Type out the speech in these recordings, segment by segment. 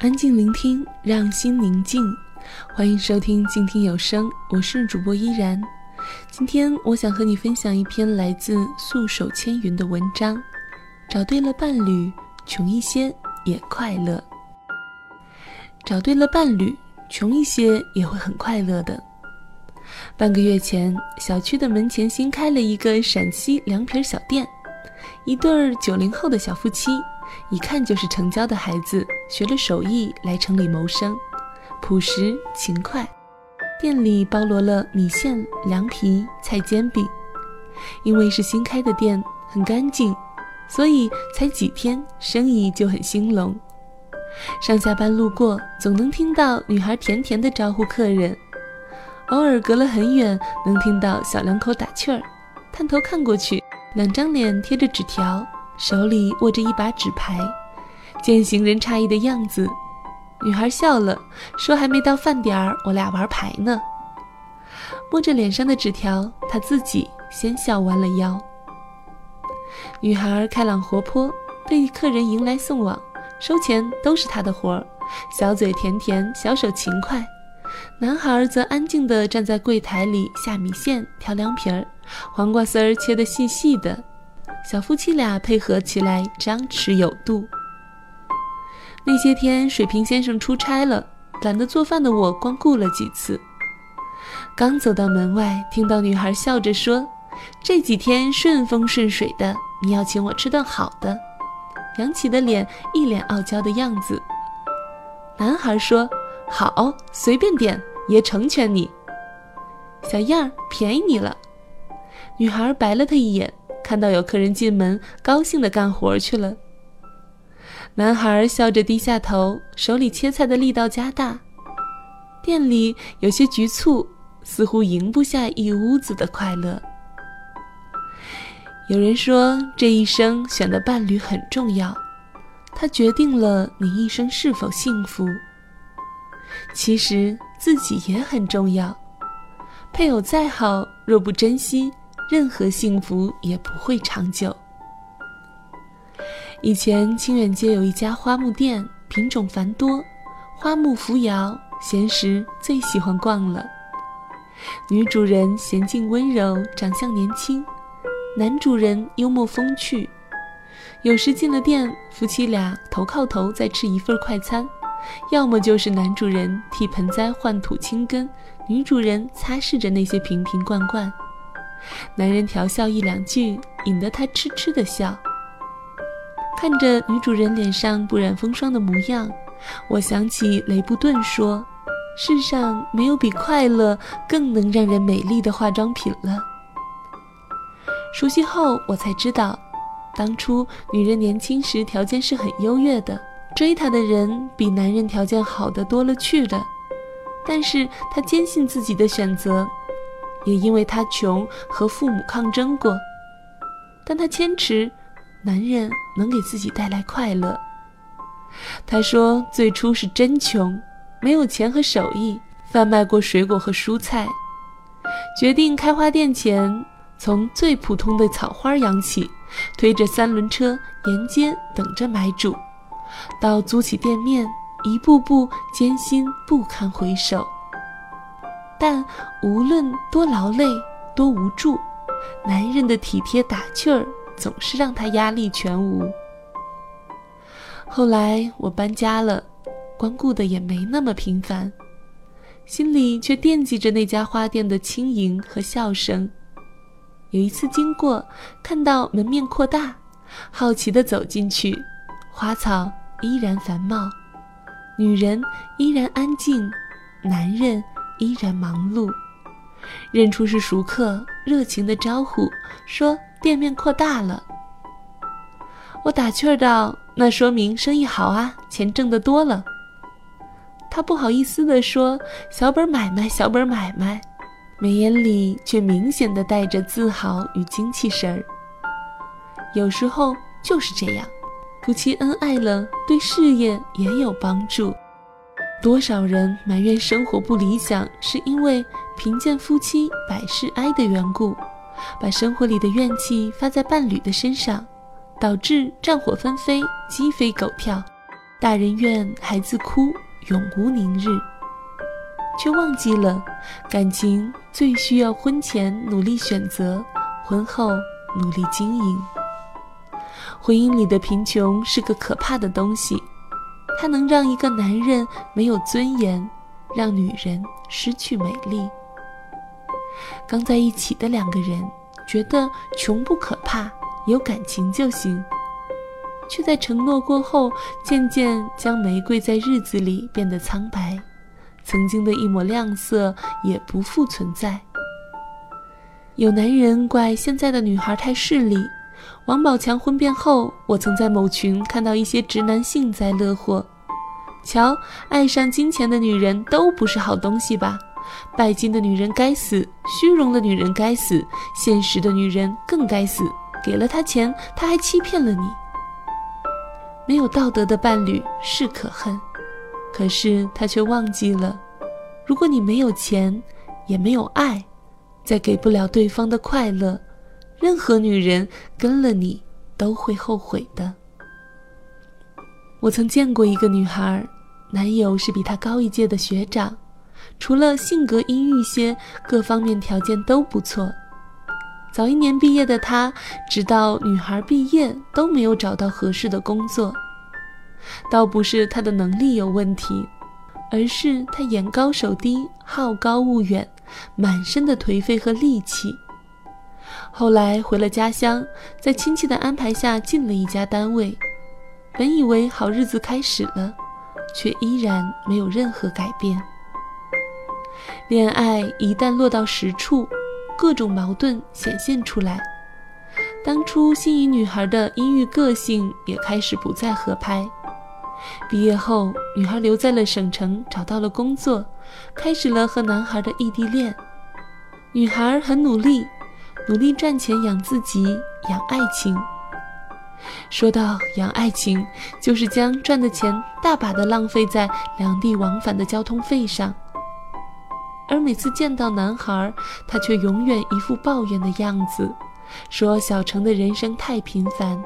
安静聆听，让心宁静。欢迎收听静听有声，我是主播依然。今天我想和你分享一篇来自素手千云的文章。找对了伴侣，穷一些也快乐。找对了伴侣，穷一些也会很快乐的。半个月前，小区的门前新开了一个陕西凉皮小店，一对儿九零后的小夫妻，一看就是成家的孩子，学了手艺来城里谋生，朴实勤快。店里包罗了米线、凉皮、菜煎饼。因为是新开的店，很干净，所以才几天生意就很兴隆。上下班路过，总能听到女孩甜甜的招呼客人。偶尔隔了很远，能听到小两口打趣儿，探头看过去，两张脸贴着纸条，手里握着一把纸牌，见行人诧异的样子。女孩笑了，说：“还没到饭点儿，我俩玩牌呢。”摸着脸上的纸条，她自己先笑弯了腰。女孩开朗活泼，对客人迎来送往，收钱都是她的活儿，小嘴甜甜，小手勤快。男孩则安静地站在柜台里下米线、调凉皮儿，黄瓜丝儿切得细细的。小夫妻俩配合起来张弛有度。那些天，水平先生出差了，懒得做饭的我光顾了几次。刚走到门外，听到女孩笑着说：“这几天顺风顺水的，你要请我吃顿好的。”扬起的脸，一脸傲娇的样子。男孩说。好，随便点，爷成全你。小样儿，便宜你了。女孩白了他一眼，看到有客人进门，高兴的干活去了。男孩笑着低下头，手里切菜的力道加大。店里有些局促，似乎赢不下一屋子的快乐。有人说，这一生选的伴侣很重要，它决定了你一生是否幸福。其实自己也很重要，配偶再好，若不珍惜，任何幸福也不会长久。以前清远街有一家花木店，品种繁多，花木扶摇，闲时最喜欢逛了。女主人娴静温柔，长相年轻；男主人幽默风趣。有时进了店，夫妻俩头靠头在吃一份快餐。要么就是男主人替盆栽换土清根，女主人擦拭着那些瓶瓶罐罐，男人调笑一两句，引得她痴痴的笑。看着女主人脸上不染风霜的模样，我想起雷布顿说：“世上没有比快乐更能让人美丽的化妆品了。”熟悉后，我才知道，当初女人年轻时条件是很优越的。追她的人比男人条件好的多了去了，但是她坚信自己的选择，也因为他穷和父母抗争过，但他坚持，男人能给自己带来快乐。他说最初是真穷，没有钱和手艺，贩卖过水果和蔬菜，决定开花店前，从最普通的草花养起，推着三轮车沿街等着买主。到租起店面，一步步艰辛不堪回首。但无论多劳累、多无助，男人的体贴打趣儿总是让他压力全无。后来我搬家了，光顾的也没那么频繁，心里却惦记着那家花店的轻盈和笑声。有一次经过，看到门面扩大，好奇地走进去，花草。依然繁茂，女人依然安静，男人依然忙碌。认出是熟客，热情的招呼说：“店面扩大了。”我打趣儿道：“那说明生意好啊，钱挣得多了。”他不好意思地说：“小本买卖，小本买卖。”眉眼里却明显的带着自豪与精气神儿。有时候就是这样。夫妻恩爱了，对事业也有帮助。多少人埋怨生活不理想，是因为贫贱夫妻百事哀的缘故，把生活里的怨气发在伴侣的身上，导致战火纷飞、鸡飞狗跳。大人怨孩子哭，永无宁日。却忘记了，感情最需要婚前努力选择，婚后努力经营。婚姻里的贫穷是个可怕的东西，它能让一个男人没有尊严，让女人失去美丽。刚在一起的两个人觉得穷不可怕，有感情就行，却在承诺过后，渐渐将玫瑰在日子里变得苍白。曾经的一抹亮色也不复存在。有男人怪现在的女孩太势利。王宝强婚变后，我曾在某群看到一些直男幸灾乐祸。瞧，爱上金钱的女人都不是好东西吧？拜金的女人该死，虚荣的女人该死，现实的女人更该死。给了他钱，他还欺骗了你。没有道德的伴侣是可恨。可是他却忘记了，如果你没有钱，也没有爱，再给不了对方的快乐，任何女人跟了你都会后悔的。我曾见过一个女孩，男友是比她高一届的学长，除了性格阴郁些，各方面条件都不错。早一年毕业的他，直到女孩毕业都没有找到合适的工作。倒不是他的能力有问题，而是他眼高手低、好高骛远，满身的颓废和戾气。后来回了家乡，在亲戚的安排下进了一家单位，本以为好日子开始了，却依然没有任何改变。恋爱一旦落到实处，各种矛盾显现出来。当初心仪女孩的阴郁个性也开始不再合拍。毕业后，女孩留在了省城，找到了工作，开始了和男孩的异地恋。女孩很努力，努力赚钱养自己，养爱情。说到养爱情，就是将赚的钱大把的浪费在两地往返的交通费上。而每次见到男孩，他却永远一副抱怨的样子，说小城的人生太平凡。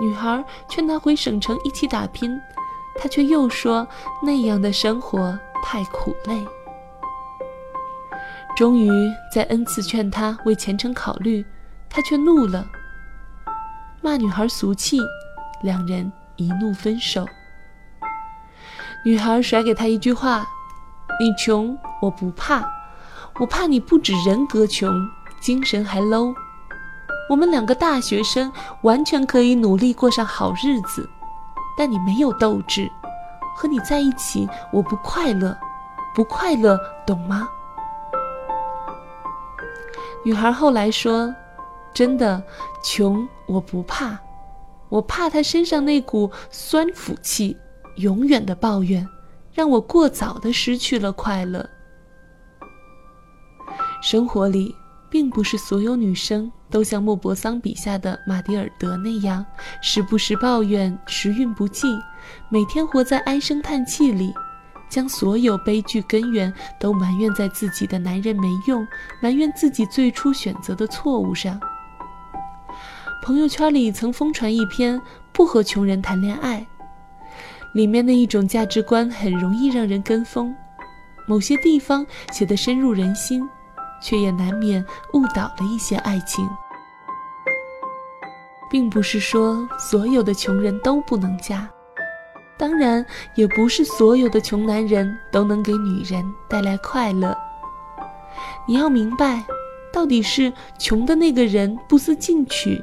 女孩劝他回省城一起打拼，他却又说那样的生活太苦累。终于在 n 次劝他为前程考虑，他却怒了，骂女孩俗气，两人一怒分手。女孩甩给他一句话：“你穷我不怕，我怕你不止人格穷，精神还 low。”我们两个大学生完全可以努力过上好日子，但你没有斗志，和你在一起我不快乐，不快乐，懂吗？女孩后来说：“真的，穷我不怕，我怕他身上那股酸腐气，永远的抱怨，让我过早的失去了快乐。生活里。”并不是所有女生都像莫泊桑笔下的玛蒂尔德那样，时不时抱怨时运不济，每天活在唉声叹气里，将所有悲剧根源都埋怨在自己的男人没用，埋怨自己最初选择的错误上。朋友圈里曾疯传一篇“不和穷人谈恋爱”，里面的一种价值观很容易让人跟风，某些地方写得深入人心。却也难免误导了一些爱情，并不是说所有的穷人都不能嫁，当然也不是所有的穷男人都能给女人带来快乐。你要明白，到底是穷的那个人不思进取，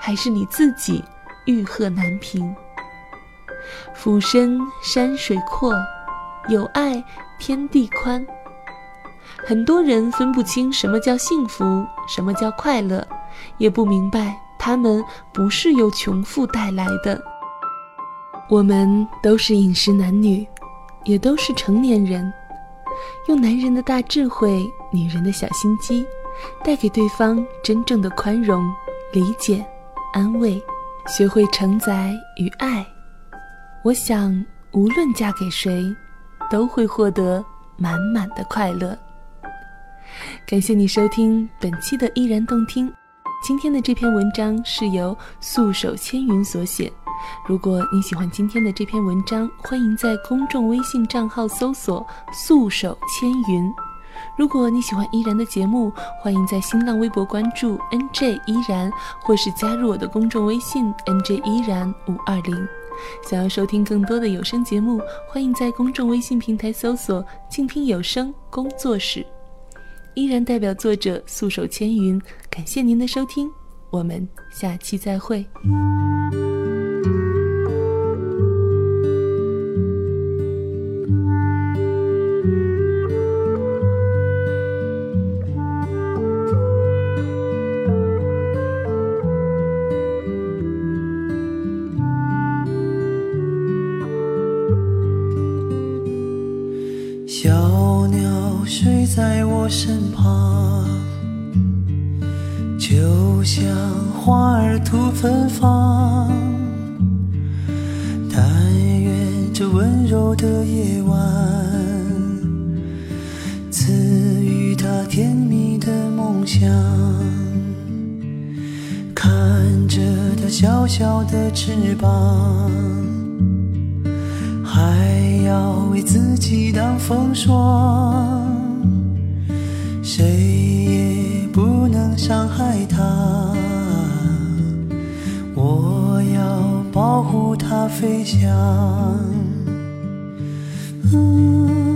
还是你自己欲壑难平？俯身山水阔，有爱天地宽。很多人分不清什么叫幸福，什么叫快乐，也不明白他们不是由穷富带来的。我们都是饮食男女，也都是成年人，用男人的大智慧，女人的小心机，带给对方真正的宽容、理解、安慰，学会承载与爱。我想，无论嫁给谁，都会获得满满的快乐。感谢你收听本期的依然动听。今天的这篇文章是由素手千云所写。如果你喜欢今天的这篇文章，欢迎在公众微信账号搜索“素手千云”。如果你喜欢依然的节目，欢迎在新浪微博关注 “nj 依然”，或是加入我的公众微信 “nj 依然五二零”。想要收听更多的有声节目，欢迎在公众微信平台搜索“静听有声工作室”。依然代表作者素手千云，感谢您的收听，我们下期再会。我身旁，就像花儿吐芬芳。但愿这温柔的夜晚，赐予他甜蜜的梦想。看着他小小的翅膀。还要为自己挡风霜，谁也不能伤害它。我要保护它飞翔。嗯